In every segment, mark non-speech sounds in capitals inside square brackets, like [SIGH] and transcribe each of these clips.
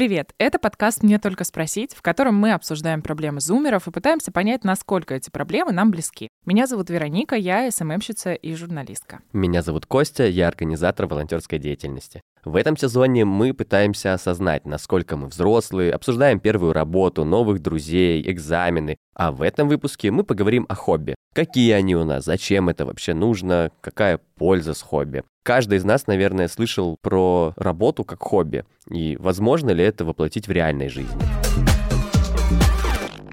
Привет! Это подкаст «Мне только спросить», в котором мы обсуждаем проблемы зумеров и пытаемся понять, насколько эти проблемы нам близки. Меня зовут Вероника, я СММщица и журналистка. Меня зовут Костя, я организатор волонтерской деятельности. В этом сезоне мы пытаемся осознать, насколько мы взрослые, обсуждаем первую работу, новых друзей, экзамены. А в этом выпуске мы поговорим о хобби. Какие они у нас, зачем это вообще нужно, какая польза с хобби. Каждый из нас, наверное, слышал про работу как хобби. И возможно ли это воплотить в реальной жизни?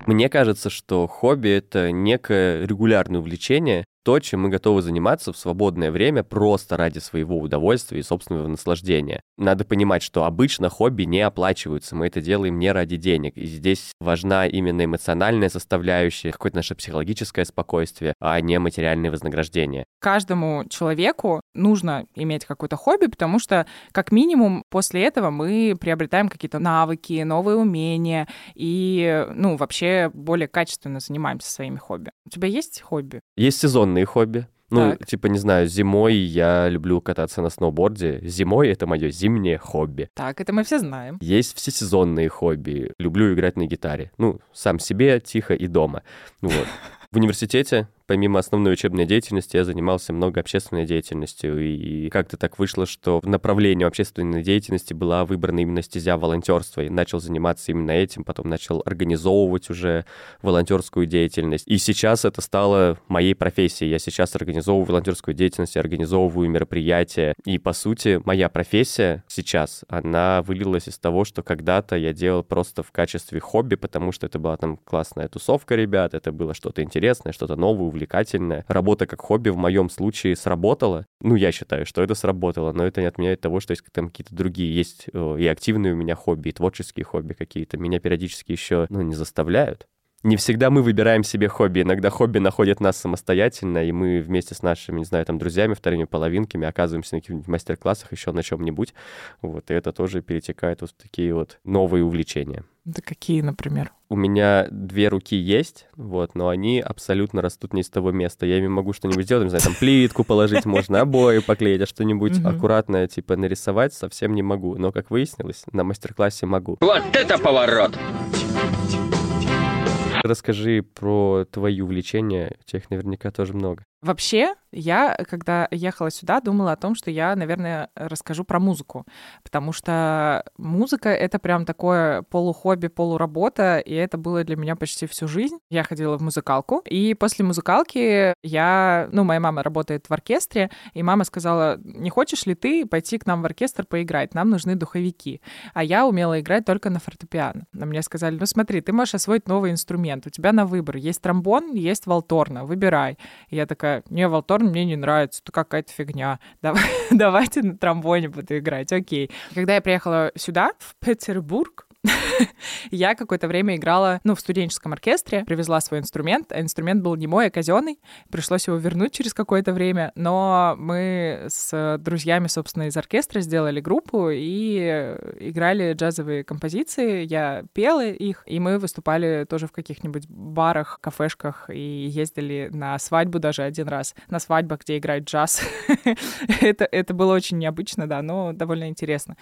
Мне кажется, что хобби — это некое регулярное увлечение, то, чем мы готовы заниматься в свободное время просто ради своего удовольствия и собственного наслаждения. Надо понимать, что обычно хобби не оплачиваются, мы это делаем не ради денег. И здесь важна именно эмоциональная составляющая, какое-то наше психологическое спокойствие, а не материальное вознаграждение. Каждому человеку нужно иметь какое-то хобби, потому что, как минимум, после этого мы приобретаем какие-то навыки, новые умения и, ну, вообще более качественно занимаемся своими хобби. У тебя есть хобби? Есть сезонные сезонные хобби. Ну, Так. типа, не знаю, зимой я люблю кататься на сноуборде. Зимой это мое зимнее хобби. Так, это мы все знаем. Есть всесезонные хобби. Люблю играть на гитаре. Ну, сам себе, тихо и дома. Вот. В университете, помимо основной учебной деятельности, я занимался много общественной деятельностью. И как-то так вышло, что направлением общественной деятельности была выбрана именно стезя волонтерства. И начал заниматься именно этим, потом начал организовывать уже волонтерскую деятельность. И сейчас это стало моей профессией. Я сейчас организовываю волонтерскую деятельность, организовываю мероприятия. И, по сути, моя профессия сейчас, она вылилась из того, что когда-то я делал просто в качестве хобби, потому что это была там классная тусовка ребят, это было что-то интересное, что-то новое, увлекательное. Работа как хобби в моем случае сработала. Ну, я считаю, что это сработало, но это не отменяет того, что есть там какие-то другие. Есть э, и активные у меня хобби, и творческие хобби какие-то. Меня периодически еще, ну, не заставляют. Не всегда мы выбираем себе хобби. Иногда хобби находят нас самостоятельно, и мы вместе с нашими, не знаю, там, друзьями, вторыми половинками оказываемся на каких-нибудь мастер-классах, еще на чем-нибудь. Вот, и это тоже перетекает вот в такие вот новые увлечения. Да какие, например? У меня две руки есть, вот, но они абсолютно растут не из того места. Я ими могу что-нибудь сделать, не знаю, там плитку положить можно, [LAUGHS] обои поклеить, а что-нибудь аккуратное, типа, нарисовать совсем не могу. Но, как выяснилось, на мастер-классе могу. Вот это поворот! Расскажи про твои увлечения, их наверняка тоже много. Вообще, я, когда ехала сюда, думала о том, что я, наверное, расскажу про музыку, потому что музыка — это прям такое полухобби, полуработа, и это было для меня почти всю жизнь. Я ходила в музыкалку, и после музыкалки я... Ну, моя мама работает в оркестре, и мама сказала, не хочешь ли ты пойти к нам в оркестр поиграть? Нам нужны духовики. А я умела играть только на фортепиано. Но мне сказали, ну смотри, ты можешь освоить новый инструмент, у тебя на выбор. Есть тромбон, есть валторна, выбирай. И я такая, не, мне не нравится, это какая-то фигня. [LAUGHS] Давай, давайте на тромбоне буду играть, окей. Когда я приехала сюда, в Петербург, [LAUGHS] я какое-то время играла, ну, в студенческом оркестре, привезла свой инструмент, а инструмент был не мой, а казенный. Пришлось его вернуть через какое-то время, но мы с друзьями, собственно, из оркестра сделали группу и играли джазовые композиции, я пела их, и мы выступали тоже в каких-нибудь барах, кафешках и ездили на свадьбу даже один раз, на свадьбах, где играет джаз. [LAUGHS] это, это было очень необычно, да, но довольно интересно.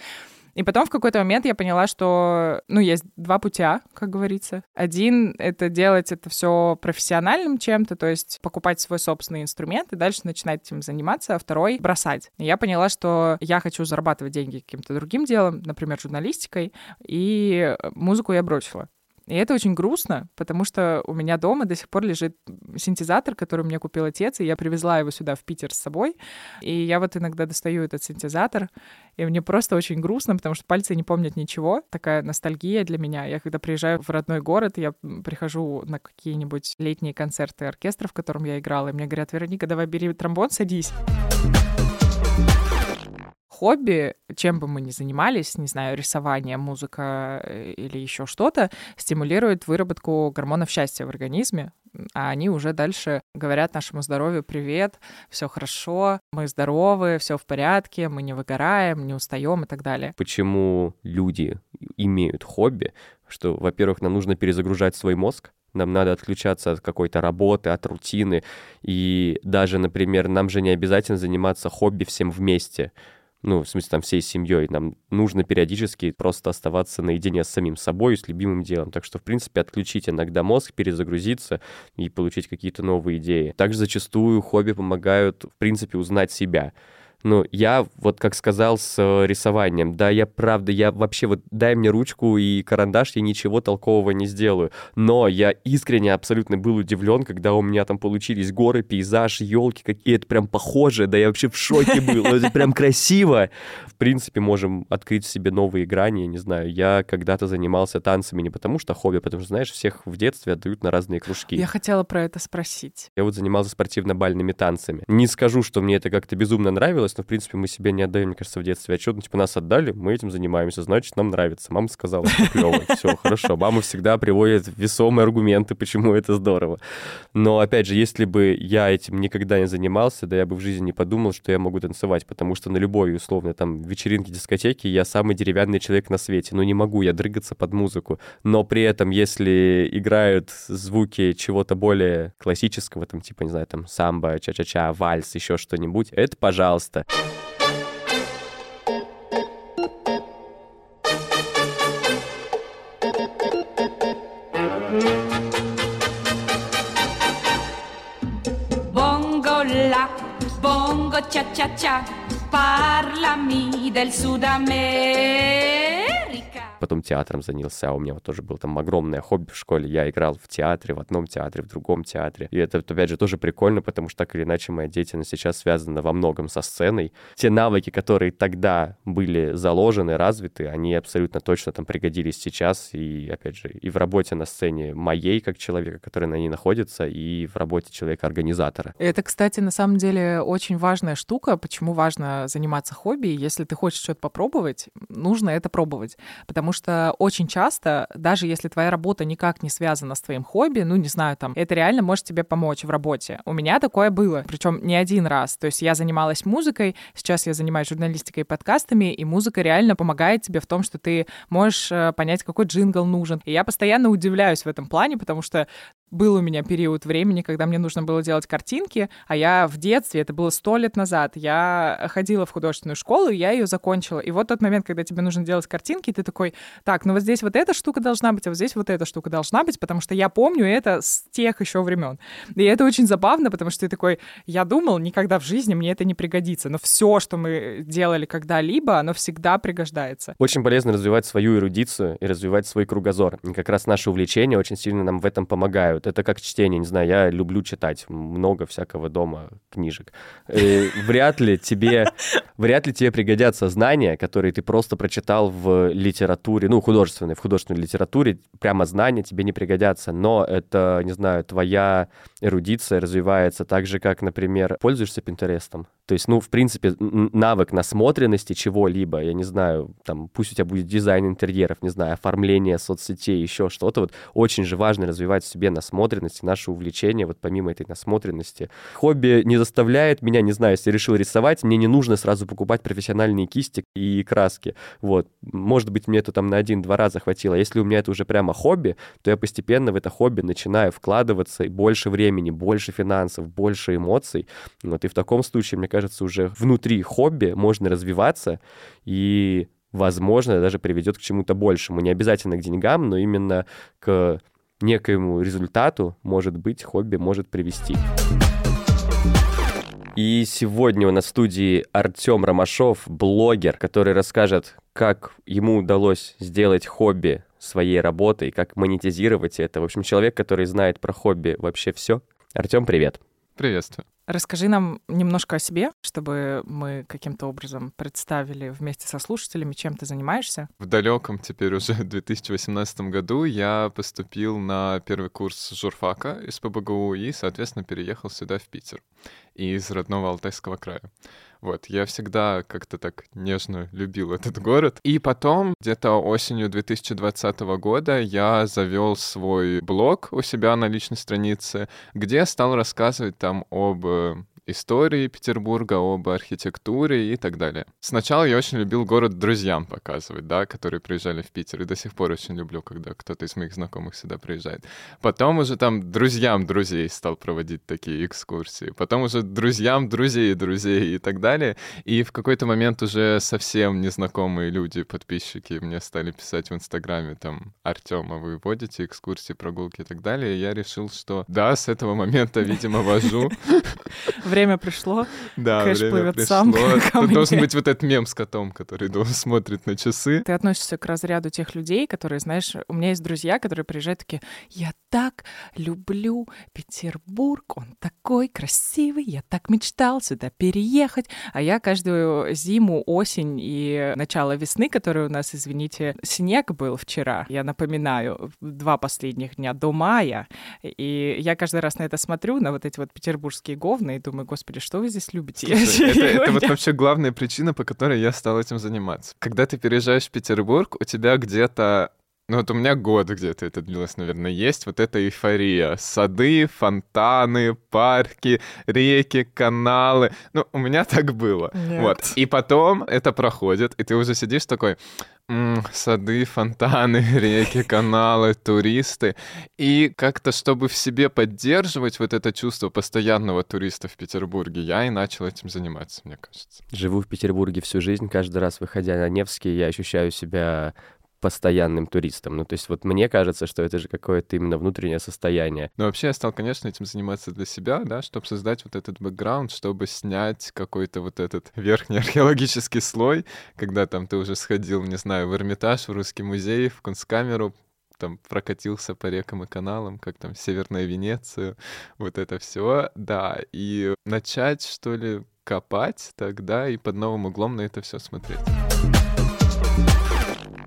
И потом в какой-то момент я поняла, что, ну, есть два путя, как говорится. Один — это делать это все профессиональным чем-то, то есть покупать свой собственный инструмент и дальше начинать этим заниматься, а второй — бросать. И я поняла, что я хочу зарабатывать деньги каким-то другим делом, например, журналистикой, и музыку я бросила. И это очень грустно, потому что у меня дома до сих пор лежит синтезатор, который мне купил отец, и я привезла его сюда, в Питер, с собой. И я вот иногда достаю этот синтезатор, и мне просто очень грустно, потому что пальцы не помнят ничего. Такая ностальгия для меня. Я когда приезжаю в родной город, я прихожу на какие-нибудь летние концерты оркестра, в котором я играла, и мне говорят, Вероника, давай бери тромбон, садись хобби, чем бы мы ни занимались, не знаю, рисование, музыка э, или еще что-то, стимулирует выработку гормонов счастья в организме, а они уже дальше говорят нашему здоровью привет, все хорошо, мы здоровы, все в порядке, мы не выгораем, не устаем и так далее. Почему люди имеют хобби? Что, во-первых, нам нужно перезагружать свой мозг, нам надо отключаться от какой-то работы, от рутины. И даже, например, нам же не обязательно заниматься хобби всем вместе. Ну, в смысле, там, всей семьей. Нам нужно периодически просто оставаться наедине с самим собой, с любимым делом. Так что, в принципе, отключить иногда мозг, перезагрузиться и получить какие-то новые идеи. Также зачастую хобби помогают, в принципе, узнать себя. Ну, я вот как сказал с э, рисованием, да, я правда, я вообще вот дай мне ручку и карандаш, я ничего толкового не сделаю. Но я искренне абсолютно был удивлен, когда у меня там получились горы, пейзаж, елки какие-то прям похожие, да я вообще в шоке был, это прям красиво. В принципе, можем открыть в себе новые грани, я не знаю. Я когда-то занимался танцами не потому что хобби, а потому что, знаешь, всех в детстве отдают на разные кружки. Я хотела про это спросить. Я вот занимался спортивно-бальными танцами. Не скажу, что мне это как-то безумно нравилось, но, в принципе, мы себе не отдаем, мне кажется, в детстве отчет. Ну, типа, нас отдали, мы этим занимаемся, значит, нам нравится. Мама сказала, что клево, [LAUGHS] все, хорошо. Мама всегда приводит весомые аргументы, почему это здорово. Но, опять же, если бы я этим никогда не занимался, да я бы в жизни не подумал, что я могу танцевать, потому что на любой, условно, там, вечеринке, дискотеке я самый деревянный человек на свете. Ну, не могу я дрыгаться под музыку. Но при этом, если играют звуки чего-то более классического, там, типа, не знаю, там, самбо, ча-ча-ча, вальс, еще что-нибудь, это пожалуйста. Bongo la, bongo cha cha cha, parlami del Sud America. Потом театром занялся. У меня вот тоже было там огромное хобби в школе. Я играл в театре, в одном театре, в другом театре. И это, опять же, тоже прикольно, потому что так или иначе моя деятельность сейчас связана во многом со сценой. Те навыки, которые тогда были заложены, развиты, они абсолютно точно там пригодились сейчас. И, опять же, и в работе на сцене моей, как человека, который на ней находится, и в работе человека-организатора. Это, кстати, на самом деле очень важная штука. Почему важно заниматься хобби? Если ты хочешь что-то попробовать, нужно это пробовать. Потому что очень часто, даже если твоя работа никак не связана с твоим хобби, ну, не знаю, там, это реально может тебе помочь в работе. У меня такое было, причем не один раз. То есть я занималась музыкой, сейчас я занимаюсь журналистикой и подкастами, и музыка реально помогает тебе в том, что ты можешь э, понять, какой джингл нужен. И я постоянно удивляюсь в этом плане, потому что был у меня период времени, когда мне нужно было делать картинки, а я в детстве, это было сто лет назад, я ходила в художественную школу, и я ее закончила. И вот тот момент, когда тебе нужно делать картинки, ты такой, так, ну вот здесь вот эта штука должна быть, а вот здесь вот эта штука должна быть, потому что я помню это с тех еще времен. И это очень забавно, потому что ты такой, я думал, никогда в жизни мне это не пригодится, но все, что мы делали когда-либо, оно всегда пригождается. Очень полезно развивать свою эрудицию и развивать свой кругозор. И как раз наши увлечения очень сильно нам в этом помогают. Это как чтение, не знаю, я люблю читать много всякого дома книжек. И вряд ли тебе, вряд ли тебе пригодятся знания, которые ты просто прочитал в литературе, ну, художественной, в художественной литературе, прямо знания тебе не пригодятся, но это, не знаю, твоя эрудиция развивается так же, как, например, пользуешься Пинтерестом. То есть, ну, в принципе, навык насмотренности чего-либо, я не знаю, там, пусть у тебя будет дизайн интерьеров, не знаю, оформление соцсетей, еще что-то, вот очень же важно развивать в себе насмотренность, наше увлечение, вот помимо этой насмотренности. Хобби не заставляет меня, не знаю, если решил рисовать, мне не нужно сразу покупать профессиональные кисти и краски, вот. Может быть, мне это там на один-два раза хватило. Если у меня это уже прямо хобби, то я постепенно в это хобби начинаю вкладываться и больше времени, больше финансов, больше эмоций. Вот, и в таком случае, мне кажется, уже внутри хобби можно развиваться и возможно, даже приведет к чему-то большему. Не обязательно к деньгам, но именно к некоему результату, может быть, хобби может привести. И сегодня у нас в студии Артем Ромашов, блогер, который расскажет, как ему удалось сделать хобби своей работой, как монетизировать это. В общем, человек, который знает про хобби вообще все. Артем, привет. Приветствую. Расскажи нам немножко о себе, чтобы мы каким-то образом представили вместе со слушателями, чем ты занимаешься. В далеком теперь уже [LAUGHS] 2018 году я поступил на первый курс журфака из ПБГУ и, соответственно, переехал сюда, в Питер, из родного Алтайского края. Вот, я всегда как-то так нежно любил этот город. И потом, где-то осенью 2020 года, я завел свой блог у себя на личной странице, где стал рассказывать там об э, истории Петербурга, об архитектуре и так далее. Сначала я очень любил город друзьям показывать, да, которые приезжали в Питер, и до сих пор очень люблю, когда кто-то из моих знакомых сюда приезжает. Потом уже там друзьям друзей стал проводить такие экскурсии. Потом уже друзьям друзей друзей и так далее. И в какой-то момент уже совсем незнакомые люди, подписчики мне стали писать в Инстаграме, там, Артема, вы водите экскурсии, прогулки и так далее. И я решил, что да, с этого момента, видимо, вожу. [LAUGHS] Время пришло. Да, Кэш время плывет пришло. сам [LAUGHS] ко мне. должен быть вот этот мем с котом, который дол- смотрит на часы. Ты относишься к разряду тех людей, которые, знаешь, у меня есть друзья, которые приезжают такие, я так люблю Петербург, он такой красивый, я так мечтал сюда переехать. А я каждую зиму, осень и начало весны, который у нас, извините, снег был вчера, я напоминаю, два последних дня до мая, и я каждый раз на это смотрю, на вот эти вот петербургские говны, и думаю, господи, что вы здесь любите? Слушай, это, [LAUGHS] это вот вообще главная причина, по которой я стал этим заниматься. Когда ты переезжаешь в Петербург, у тебя где-то ну вот у меня год где-то это длилось, наверное, есть вот эта эйфория. Сады, фонтаны, парки, реки, каналы. Ну, у меня [LAUGHS] так было. Нет. Вот. И потом это проходит, и ты уже сидишь такой, «М, сады, фонтаны, [LAUGHS] реки, каналы, туристы. И как-то, чтобы в себе поддерживать вот это чувство постоянного туриста в Петербурге, я и начал этим заниматься, мне кажется. Живу в Петербурге всю жизнь, каждый раз, выходя на Невский, я ощущаю себя постоянным туристом. Ну, то есть вот мне кажется, что это же какое-то именно внутреннее состояние. Но вообще я стал, конечно, этим заниматься для себя, да, чтобы создать вот этот бэкграунд, чтобы снять какой-то вот этот верхний [LAUGHS] археологический слой, когда там ты уже сходил, не знаю, в Эрмитаж, в Русский музей, в Кунсткамеру, там прокатился по рекам и каналам, как там Северная Венеция, вот это все, да, и начать, что ли, копать тогда и под новым углом на это все смотреть.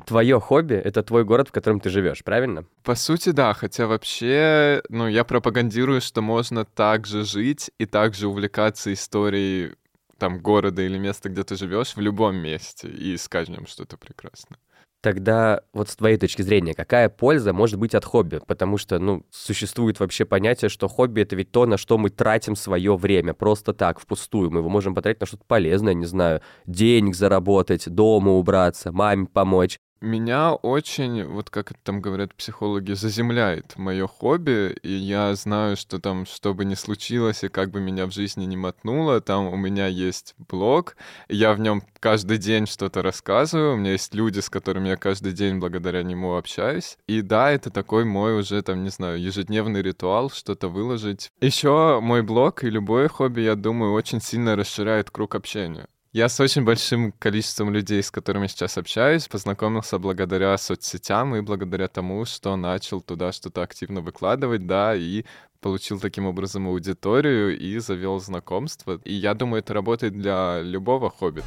Твое хобби — это твой город, в котором ты живешь, правильно? По сути, да, хотя вообще, ну, я пропагандирую, что можно также жить и также увлекаться историей там города или места, где ты живешь, в любом месте и искать в нем что-то прекрасное. Тогда вот с твоей точки зрения, какая польза может быть от хобби? Потому что, ну, существует вообще понятие, что хобби — это ведь то, на что мы тратим свое время, просто так, впустую. Мы его можем потратить на что-то полезное, не знаю, денег заработать, дома убраться, маме помочь. Меня очень, вот как там говорят психологи, заземляет мое хобби, и я знаю, что там, что бы ни случилось, и как бы меня в жизни не мотнуло, там у меня есть блог, я в нем каждый день что-то рассказываю, у меня есть люди, с которыми я каждый день благодаря нему общаюсь, и да, это такой мой уже, там, не знаю, ежедневный ритуал, что-то выложить. Еще мой блог и любое хобби, я думаю, очень сильно расширяет круг общения. Я с очень большим количеством людей, с которыми сейчас общаюсь, познакомился благодаря соцсетям и благодаря тому, что начал туда что-то активно выкладывать, да, и получил таким образом аудиторию и завел знакомство. И я думаю, это работает для любого хобби.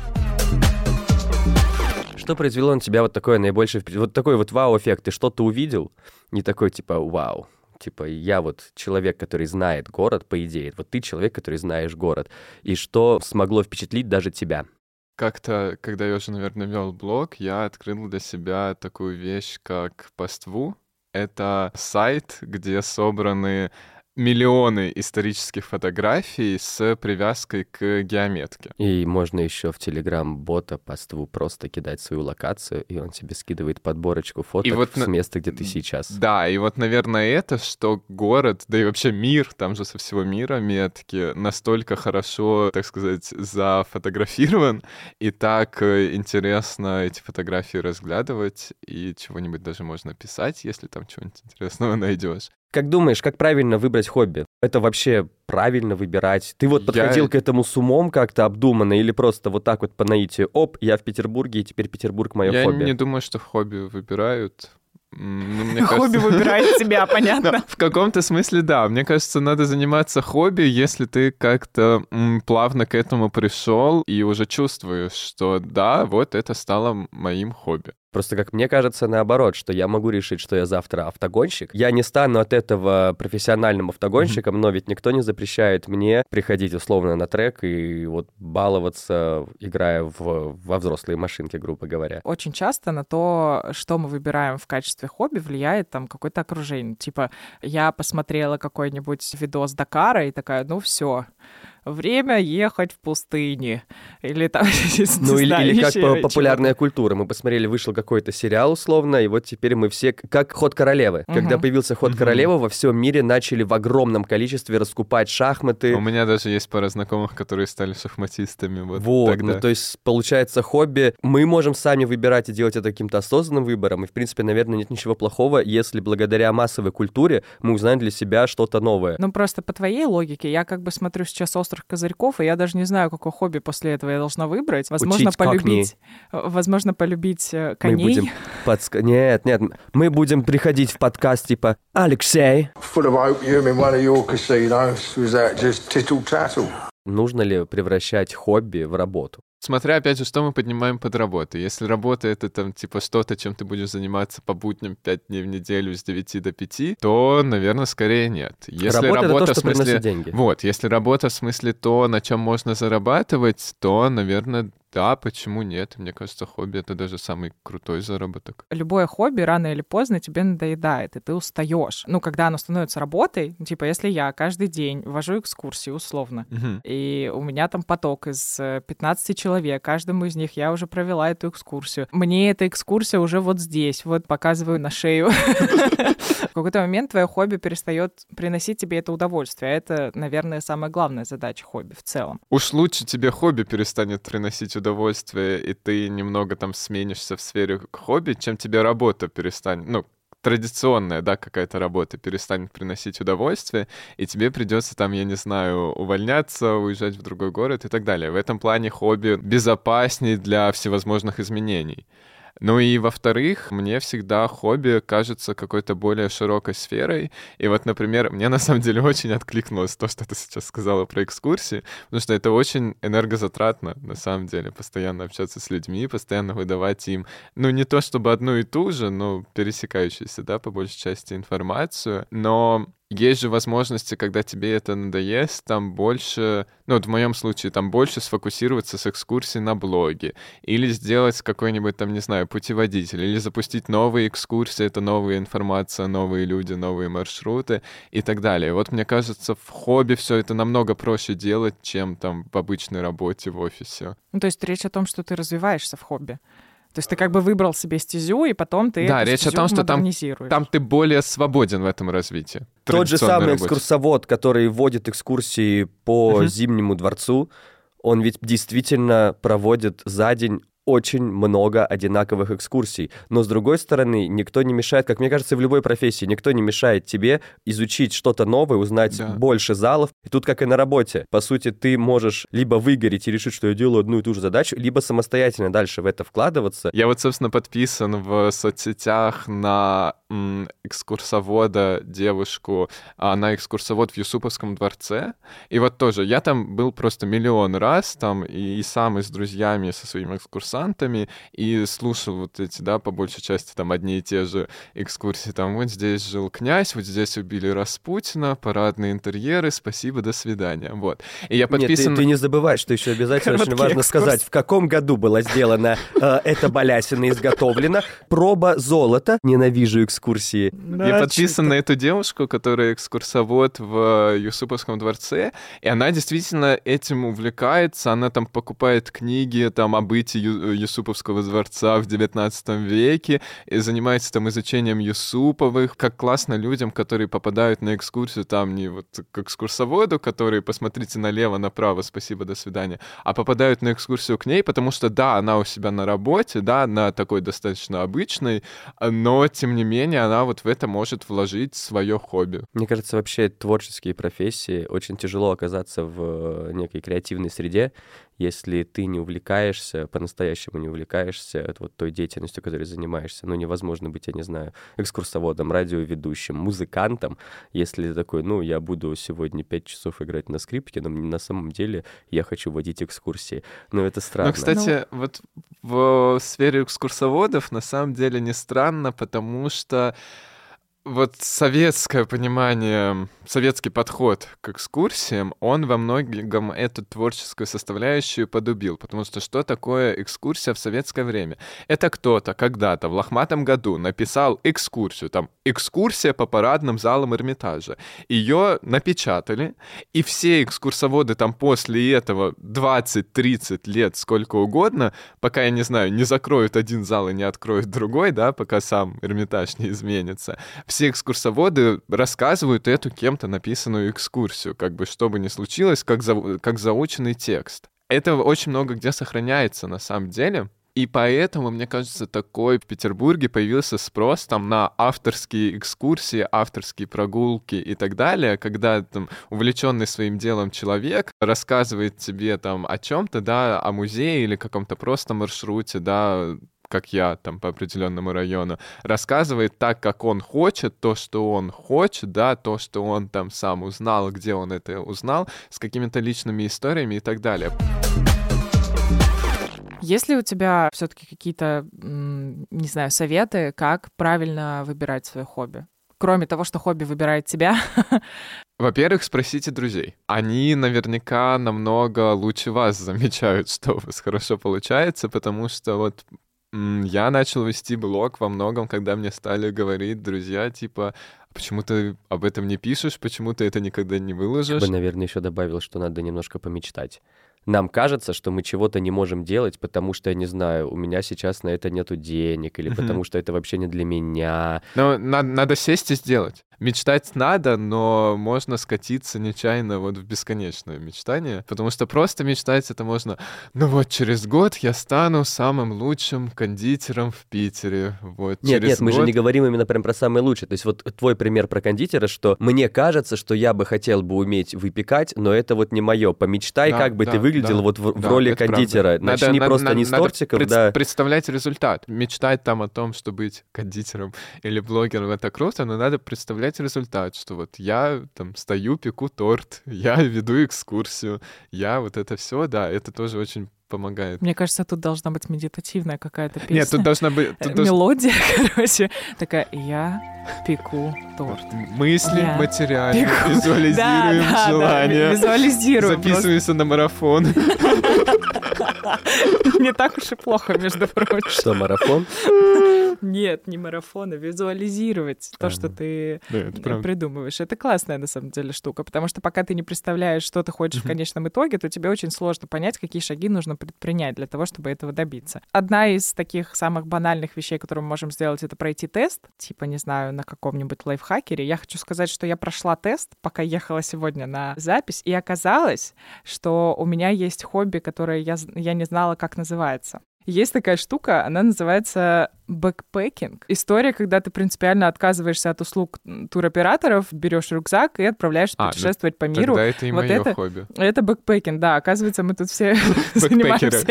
Что произвело на тебя вот такое наибольшее... Вот такой вот вау-эффект? Ты что-то увидел? Не такой типа вау. Типа я вот человек, который знает город, по идее. Вот ты человек, который знаешь город. И что смогло впечатлить даже тебя? Как-то, когда я уже, наверное, вел блог, я открыл для себя такую вещь, как Паству. Это сайт, где собраны миллионы исторических фотографий с привязкой к геометке. И можно еще в Телеграм-бота по ству просто кидать свою локацию, и он тебе скидывает подборочку фоток вот с на- места, где ты сейчас. Да, и вот, наверное, это, что город, да и вообще мир, там же со всего мира метки, настолько хорошо, так сказать, зафотографирован, и так э, интересно эти фотографии разглядывать, и чего-нибудь даже можно писать, если там чего-нибудь интересного [LAUGHS] найдешь. Как думаешь, как правильно выбрать хобби? Это вообще правильно выбирать? Ты вот Я- подходил к этому с умом как-то обдуманно или просто вот так вот по наитию? Оп, я в Петербурге, и теперь Петербург мое Я хобби. не думаю, что хобби выбирают. Ну, мне Хобби кажется- выбирает [LAUGHS] себя, понятно. Да, в каком-то смысле, да. Мне кажется, надо заниматься хобби, если ты как-то м, плавно к этому пришел и уже чувствуешь, что да, вот это стало моим хобби. Просто, как мне кажется, наоборот, что я могу решить, что я завтра автогонщик. Я не стану от этого профессиональным автогонщиком, но ведь никто не запрещает мне приходить условно на трек и вот баловаться, играя в, во взрослые машинки, грубо говоря. Очень часто на то, что мы выбираем в качестве хобби, влияет там какое-то окружение. Типа, я посмотрела какой-нибудь видос Дакара и такая, ну все, время ехать в пустыне. Или там, [LAUGHS] не Ну или, знаю, или как популярная культура. Мы посмотрели, вышел какой-то сериал условно, и вот теперь мы все как ход королевы. Когда Мгм. появился ход Мгм. королевы, во всем мире начали в огромном количестве раскупать шахматы. У меня даже есть пара знакомых, которые стали шахматистами. Вот, Вот, тогда. ну то есть получается хобби. Мы можем сами выбирать и делать это каким-то осознанным выбором. И в принципе, наверное, нет ничего плохого, если благодаря массовой культуре мы узнаем для себя что-то новое. Ну, просто по твоей логике, я как бы смотрю сейчас «Острых козырьков», и я даже не знаю, какое хобби после этого я должна выбрать. Возможно, Учить полюбить, возможно, полюбить э, коней. Мы будем подска- Нет, нет, мы будем приходить в подкаст типа «Алексей, нужно ли превращать хобби в работу?» Смотря, опять же, что мы поднимаем под работу. Если работа — это там, типа, что-то, чем ты будешь заниматься по будням 5 дней в неделю с 9 до 5, то, наверное, скорее нет. Если Работа — это то, в смысле... деньги. Вот, если работа в смысле то, на чем можно зарабатывать, то, наверное, да, почему нет? Мне кажется, хобби — это даже самый крутой заработок. Любое хобби рано или поздно тебе надоедает, и ты устаешь. Ну, когда оно становится работой, ну, типа, если я каждый день вожу экскурсии условно, Мгм. и у меня там поток из э, 15 человек, каждому из них я уже провела эту экскурсию. Мне эта экскурсия уже вот здесь, вот показываю на шею. [LAUGHS] В какой-то момент твое хобби перестает приносить тебе это удовольствие. А Это, наверное, самая главная задача хобби в целом. Уж лучше тебе хобби перестанет приносить удовольствие, и ты немного там сменишься в сфере хобби, чем тебе работа перестанет, ну, традиционная, да, какая-то работа перестанет приносить удовольствие, и тебе придется там, я не знаю, увольняться, уезжать в другой город и так далее. В этом плане хобби безопаснее для всевозможных изменений. Ну и во-вторых, мне всегда хобби кажется какой-то более широкой сферой. И вот, например, мне на самом деле очень откликнулось то, что ты сейчас сказала про экскурсии, потому что это очень энергозатратно, на самом деле, постоянно общаться с людьми, постоянно выдавать им, ну, не то чтобы одну и ту же, но пересекающуюся, да, по большей части информацию, но есть же возможности, когда тебе это надоест, там больше, ну вот в моем случае, там больше сфокусироваться с экскурсии на блоге, или сделать какой-нибудь там, не знаю, путеводитель, или запустить новые экскурсии, это новая информация, новые люди, новые маршруты и так далее. Вот мне кажется, в хобби все это намного проще делать, чем там в обычной работе в офисе. Ну, то есть речь о том, что ты развиваешься в хобби. То есть ты как бы выбрал себе стезю, и потом ты Да, эту речь о том, что там-. Там ты более свободен в этом развитии. Тот же самый работе. экскурсовод, который водит экскурсии по Мгм. Зимнему дворцу, он ведь действительно проводит за день очень много одинаковых экскурсий. Но, с другой стороны, никто не мешает, как мне кажется, в любой профессии, никто не мешает тебе изучить что-то новое, узнать Да. больше залов. И тут как и на работе. По сути, ты можешь либо выгореть и решить, что я делаю одну и ту же задачу, либо самостоятельно дальше в это вкладываться. Я вот, собственно, подписан в соцсетях на экскурсовода девушку, она экскурсовод в Юсуповском дворце. И вот тоже, я там был просто миллион раз, там и, и сам, и с друзьями, и со своими экскурсантами, и слушал вот эти, да, по большей части там одни и те же экскурсии. Там вот здесь жил князь, вот здесь убили Распутина, парадные интерьеры, спасибо, до свидания. Вот. И я Нет, ты, подписан... ты не забывай, что еще обязательно очень важно экскурс. сказать, в каком году была сделана э, эта балясина изготовлена. Проба золота. Ненавижу экскурсии. Я подписан на эту девушку, которая экскурсовод в Юсуповском дворце, и она действительно этим увлекается, она там покупает книги там о бытии Ю- Юсуповского дворца в 19 веке, и занимается там изучением Юсуповых, как классно людям, которые попадают на экскурсию там не вот к экскурсоводу, которые посмотрите налево, направо, спасибо, до свидания, а попадают на экскурсию к ней, потому что да, она у себя на работе, да, она такой достаточно обычной, но тем не менее она вот в это может вложить свое хобби. Мне кажется, вообще творческие профессии очень тяжело оказаться в э, некой креативной среде, если ты не увлекаешься, по-настоящему не увлекаешься вот той деятельностью, которой занимаешься. Ну, невозможно быть, я не знаю, экскурсоводом, радиоведущим, музыкантом, если ты такой, ну, я буду сегодня пять часов играть на скрипке, но на самом деле я хочу водить экскурсии. Ну, это странно. Но, кстати, вот в сфере экскурсоводов на самом деле не странно, потому что uh, вот советское понимание, советский подход к экскурсиям, он во многом эту творческую составляющую подубил. Потому что что такое экскурсия в советское время? Это кто-то когда-то в лохматом году написал экскурсию, там, экскурсия по парадным залам Эрмитажа. Ее напечатали, и все экскурсоводы там после этого 20-30 лет, сколько угодно, пока, я не знаю, не закроют один зал и не откроют другой, да, пока сам Эрмитаж не изменится, все экскурсоводы рассказывают эту кем-то написанную экскурсию, как бы что бы ни случилось, как, за, как заученный текст. Это очень много где сохраняется на самом деле. И поэтому, мне кажется, такой в Петербурге появился спрос там на авторские экскурсии, авторские прогулки и так далее, когда там увлеченный своим делом человек рассказывает тебе там о чем-то, да, о музее или каком-то просто маршруте, да, как я там по определенному району, рассказывает так, как он хочет, то, что он хочет, да, то, что он там сам узнал, где он это узнал, с какими-то личными историями и так далее. Есть ли у тебя все-таки какие-то, не знаю, советы, как правильно выбирать свое хобби? Кроме того, что хобби выбирает тебя. [LAUGHS] Во-первых, спросите друзей. Они наверняка намного лучше вас замечают, [LAUGHS] что у вас хорошо получается, потому что вот я начал вести блог во многом, когда мне стали говорить друзья, типа, «А почему ты об этом не пишешь, почему ты это никогда не выложишь. Я бы, наверное, еще добавил, что надо немножко помечтать. Нам кажется, что мы чего-то не можем делать, потому что, я не знаю, у меня сейчас на это нету денег, или потому что это вообще не для меня. Но надо, надо сесть и сделать мечтать надо, но можно скатиться нечаянно вот в бесконечное мечтание, потому что просто мечтать это можно, ну вот через год я стану самым лучшим кондитером в Питере. Вот, нет, через нет, мы год... же не говорим именно прям про самый лучший. То есть вот твой пример про кондитера, что мне кажется, что я бы хотел бы уметь выпекать, но это вот не мое. Помечтай, Да, как бы да, ты выглядел да, вот в, в да, роли это кондитера. правда. Начни Надо- просто надо- не с надо тортиков, пред- да. Представлять результат. Мечтать там о том, что быть кондитером или блогером, это круто, но надо представлять результат, что вот я там стою, пеку торт, [LAUGHS] я веду экскурсию, я вот это все, да, это тоже очень помогает. Мне кажется, тут должна быть медитативная какая-то песня. Нет, тут должна быть Э, тут должна- Мелодия, [LAUGHS] короче, такая «Я пеку торт». мысли Я материально, пеку. визуализируем Да, да, да, желание, визуализируем. просто. записываемся на марафон. [LAUGHS] Не так уж и плохо, между прочим. Что, марафон? Нет, не марафон, а визуализировать то, что ты правда. придумываешь. Это классная, на самом деле, штука, потому что пока ты не представляешь, что ты хочешь в конечном итоге, то тебе очень сложно понять, какие шаги нужно предпринять для того, чтобы этого добиться. Одна из таких самых банальных вещей, которую мы можем сделать, это пройти тест, типа, не знаю, на каком-нибудь лайфхакере. Я хочу сказать, что я прошла тест, пока ехала сегодня на запись, и оказалось, что у меня есть хобби, которое я, з- я не знала, как называется. Есть такая штука, она называется backpacking. История, когда ты принципиально отказываешься от услуг туроператоров, берешь рюкзак и отправляешься А, ну, путешествовать по миру. Тогда это и Вот мое это- хобби. Это backpacking, да. Оказывается, мы тут все [LAUGHS] [LAUGHS] занимаемся.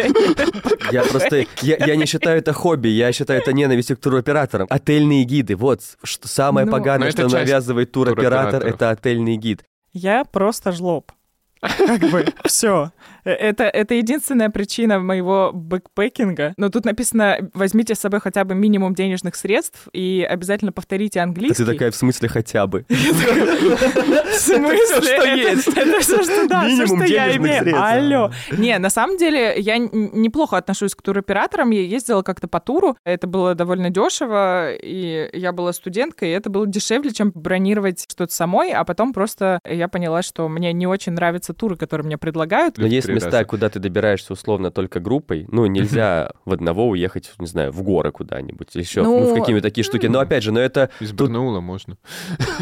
Я просто, я, я не считаю это хобби, я считаю это ненавистью к туроператорам. Отельные гиды, вот, что самое Ну, поганое, что навязывает туроператор, это отельный гид. Я просто жлоб. Как бы, [LAUGHS] все. Это, это единственная причина моего backpacking а. Но тут написано, возьмите с собой хотя бы минимум денежных средств и обязательно повторите английский. ты такая, в смысле, хотя бы. [LAUGHS] В смысле? [LAUGHS] что есть. Это все, что да, все, что я имею. Алло. Не, на самом деле, я неплохо отношусь к туроператорам. Я ездила как-то по туру. Это было довольно дешево, и я была студенткой, и это было дешевле, чем бронировать что-то самой, а потом просто я поняла, что мне не очень нравятся туры, которые мне предлагают. Но есть места, куда ты добираешься условно только группой. Ну, нельзя [LAUGHS] в одного уехать, не знаю, в горы куда-нибудь. Еще ну, Ну, в какие-то такие штуки. Но опять же, но это, Из Барнаула можно.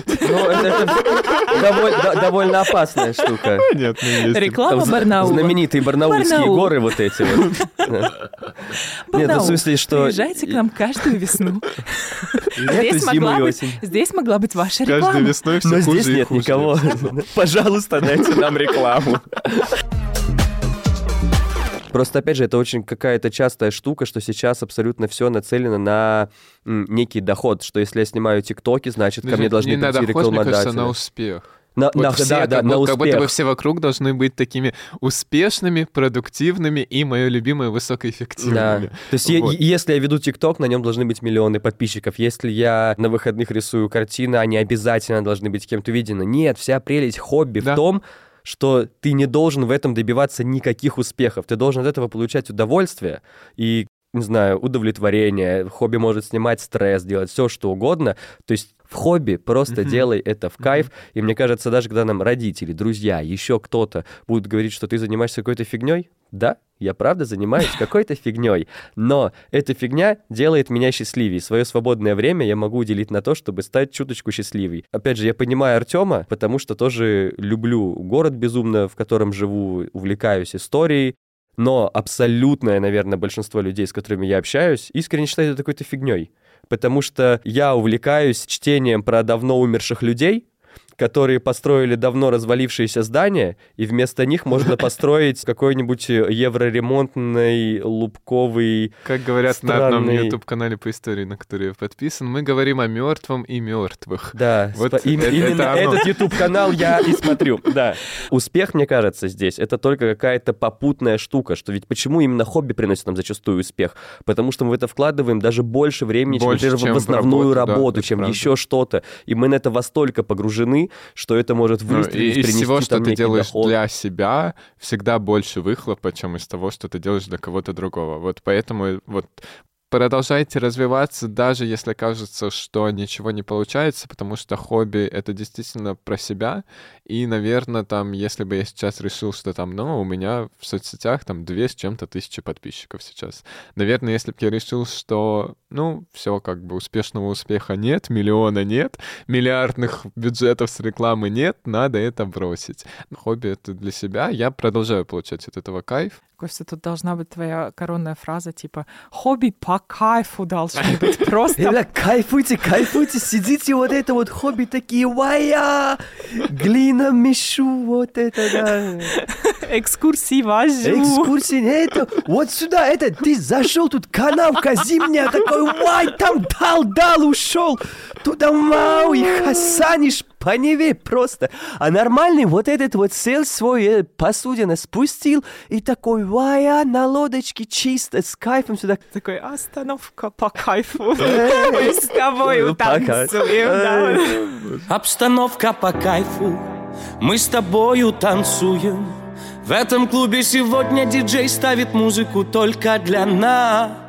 ну, это- довольно опасная штука. [LAUGHS] Нет, ну есть. Реклама Барнаула. Знаменитые барнаульские Барнаул. горы вот эти вот. [LAUGHS] Нет, ну в смысле, что... Приезжайте к нам каждую весну. Здесь могла быть-. Здесь могла быть ваша Каждой реклама. весной все Но здесь нет никого. Пожалуйста, дайте нам рекламу. Просто, опять же, это очень какая-то частая штука, что сейчас абсолютно все нацелено на некий доход, что если я снимаю тиктоки, значит, ко мне должны прийти кажется, на рекламодатели. успех. На, Вот на- все, да, да, как, на бу- как будто бы успех. все вокруг должны быть такими успешными, продуктивными и, мое любимое, Да. высокоэффективными. То есть, Вот. е- если я веду ТикТок, на нем должны быть миллионы подписчиков. Если я на выходных рисую картины, они обязательно должны быть кем-то увидены. Нет, вся прелесть хобби Да. в том, что ты не должен в этом добиваться никаких успехов. Ты должен от этого получать удовольствие и, не знаю, удовлетворение. Хобби может снимать стресс, делать все, что угодно. То есть в хобби просто Мгм. делай это в кайф. И мне кажется, даже когда нам родители, друзья, еще кто-то будут говорить, что ты занимаешься какой-то фигней, да, я правда занимаюсь [LAUGHS] какой-то фигней, но эта фигня делает меня счастливее. Свое свободное время я могу уделить на то, чтобы стать чуточку счастливей. Опять же, я понимаю Артема, потому что тоже люблю город безумно, в котором живу, увлекаюсь историей, но абсолютное, наверное, большинство людей, с которыми я общаюсь, искренне считают это какой-то фигней. Потому что я увлекаюсь чтением про давно умерших людей, которые построили давно развалившиеся здания, и вместо них можно [LAUGHS] построить какой-нибудь евроремонтный лубковый... Как говорят на одном Странный. YouTube-канале по истории, на который я подписан, мы говорим о мертвом и мертвых. Да, Вот спа- им- это- именно это оно. этот YouTube-канал я и смотрю, да. Успех, мне кажется, здесь, это только какая-то попутная штука, что ведь почему именно хобби приносит нам зачастую успех? Потому что мы в это вкладываем даже больше времени, чем, Больше, например, чем в в основную работу, да, работу, это чем правда. еще что-то. И мы на это настолько погружены, что это может Ну, выстрелить, и из принести всего, что ты делаешь доход. для себя, всегда больше выхлопа, чем из того, что ты делаешь для кого-то другого. Вот поэтому вот продолжайте развиваться, даже если кажется, что ничего не получается, потому что хобби — это действительно про себя. И, наверное, там, если бы я сейчас решил, что там, ну, у меня в соцсетях там две с чем-то тысячи подписчиков сейчас. Наверное, если бы я решил, что, ну, все как бы успешного успеха нет, миллиона нет, миллиардных бюджетов с рекламы нет, надо это бросить. Хобби — это для себя. Я продолжаю получать от этого кайф. Костя, тут должна быть твоя коронная фраза, типа «Хобби по кайфу должны быть [LAUGHS] просто. Ребята, кайфуйте, кайфуйте, сидите, вот это вот хобби такие, вая, глина мешу, вот это, да. экскурсии вожу». Экскурсии, это, вот сюда, это, ты зашел, тут канавка зимняя, такой, вай, там дал-дал, ушел, туда, вау, и хасанишь по Неве просто. А нормальный вот этот вот сел свой э, посудина, спустил, и такой, вая, на лодочке чисто, с кайфом сюда. Такой «Остановка по кайфу». [LAUGHS] Мы с тобой пока. танцуем. Обстановка по кайфу, мы с тобою танцуем. В этом клубе сегодня диджей ставит музыку только для нас.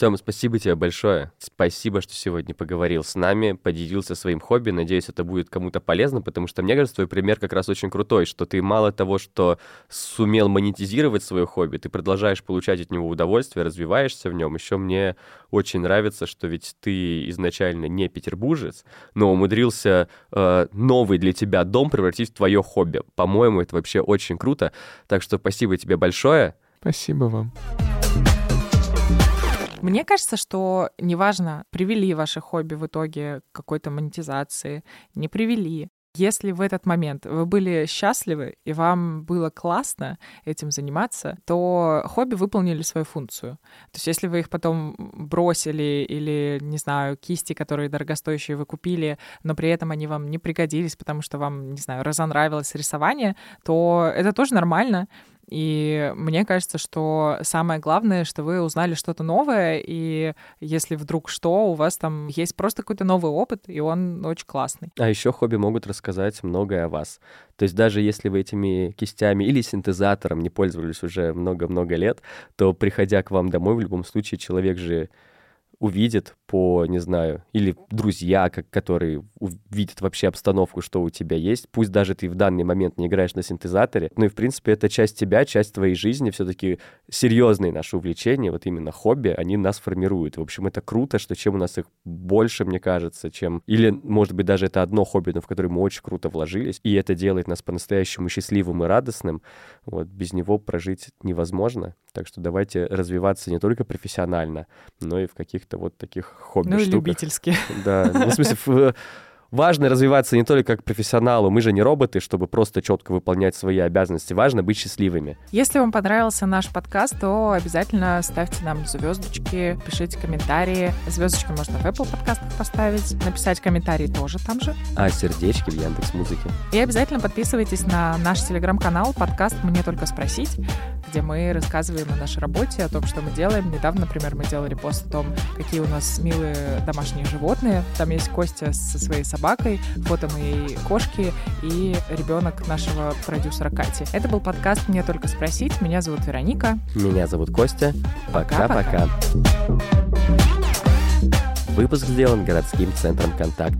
Тёма, спасибо тебе большое. Спасибо, что сегодня поговорил с нами, поделился своим хобби. Надеюсь, это будет кому-то полезно, потому что, мне кажется, твой пример как раз очень крутой, что ты мало того, что сумел монетизировать свое хобби, ты продолжаешь получать от него удовольствие, развиваешься в нем. Еще мне очень нравится, что ведь ты изначально не петербуржец, но умудрился э, новый для тебя дом превратить в твое хобби. По-моему, это вообще очень круто. Так что спасибо тебе большое. Спасибо вам. Мне кажется, что неважно, привели ваши хобби в итоге к какой-то монетизации, не привели. Если в этот момент вы были счастливы и вам было классно этим заниматься, то хобби выполнили свою функцию. То есть если вы их потом бросили или, не знаю, кисти, которые дорогостоящие вы купили, но при этом они вам не пригодились, потому что вам, не знаю, разонравилось рисование, то это тоже нормально. И мне кажется, что самое главное, что вы узнали что-то новое, и если вдруг что, у вас там есть просто какой-то новый опыт, и он очень классный. А еще хобби могут рассказать многое о вас. То есть даже если вы этими кистями или синтезатором не пользовались уже много-много лет, то приходя к вам домой, в любом случае человек же увидит по, не знаю, или друзья, как, которые увидят вообще обстановку, что у тебя есть. Пусть даже ты в данный момент не играешь на синтезаторе, но и, в принципе, это часть тебя, часть твоей жизни. Все-таки серьезные наши увлечения, вот именно хобби, они нас формируют. В общем, это круто, что чем у нас их больше, мне кажется, чем... Или, может быть, даже это одно хобби, но в которое мы очень круто вложились, и это делает нас по-настоящему счастливым и радостным. Вот без него прожить невозможно. Так что давайте развиваться не только профессионально, но и в каких-то вот таких хобби Ну и штуках. любительски. Да, ну, в смысле, в- важно развиваться не только как профессионалу, мы же не роботы, чтобы просто четко выполнять свои обязанности. Важно быть счастливыми. Если вам понравился наш подкаст, то обязательно ставьте нам звездочки, пишите комментарии. Звездочки можно в Apple подкастах поставить, написать комментарий тоже там же. А сердечки в Яндекс Музыке. И обязательно подписывайтесь на наш телеграм-канал подкаст «Мне только спросить», где мы рассказываем о нашей работе, о том, что мы делаем. Недавно, например, мы делали пост о том, какие у нас милые домашние животные. Там есть Костя со своей собакой, фото моей кошки и ребенок нашего продюсера Кати. Это был подкаст «Мне только спросить». Меня зовут Вероника. Меня зовут Костя. Пока-пока. Выпуск сделан городским центром «Контакт».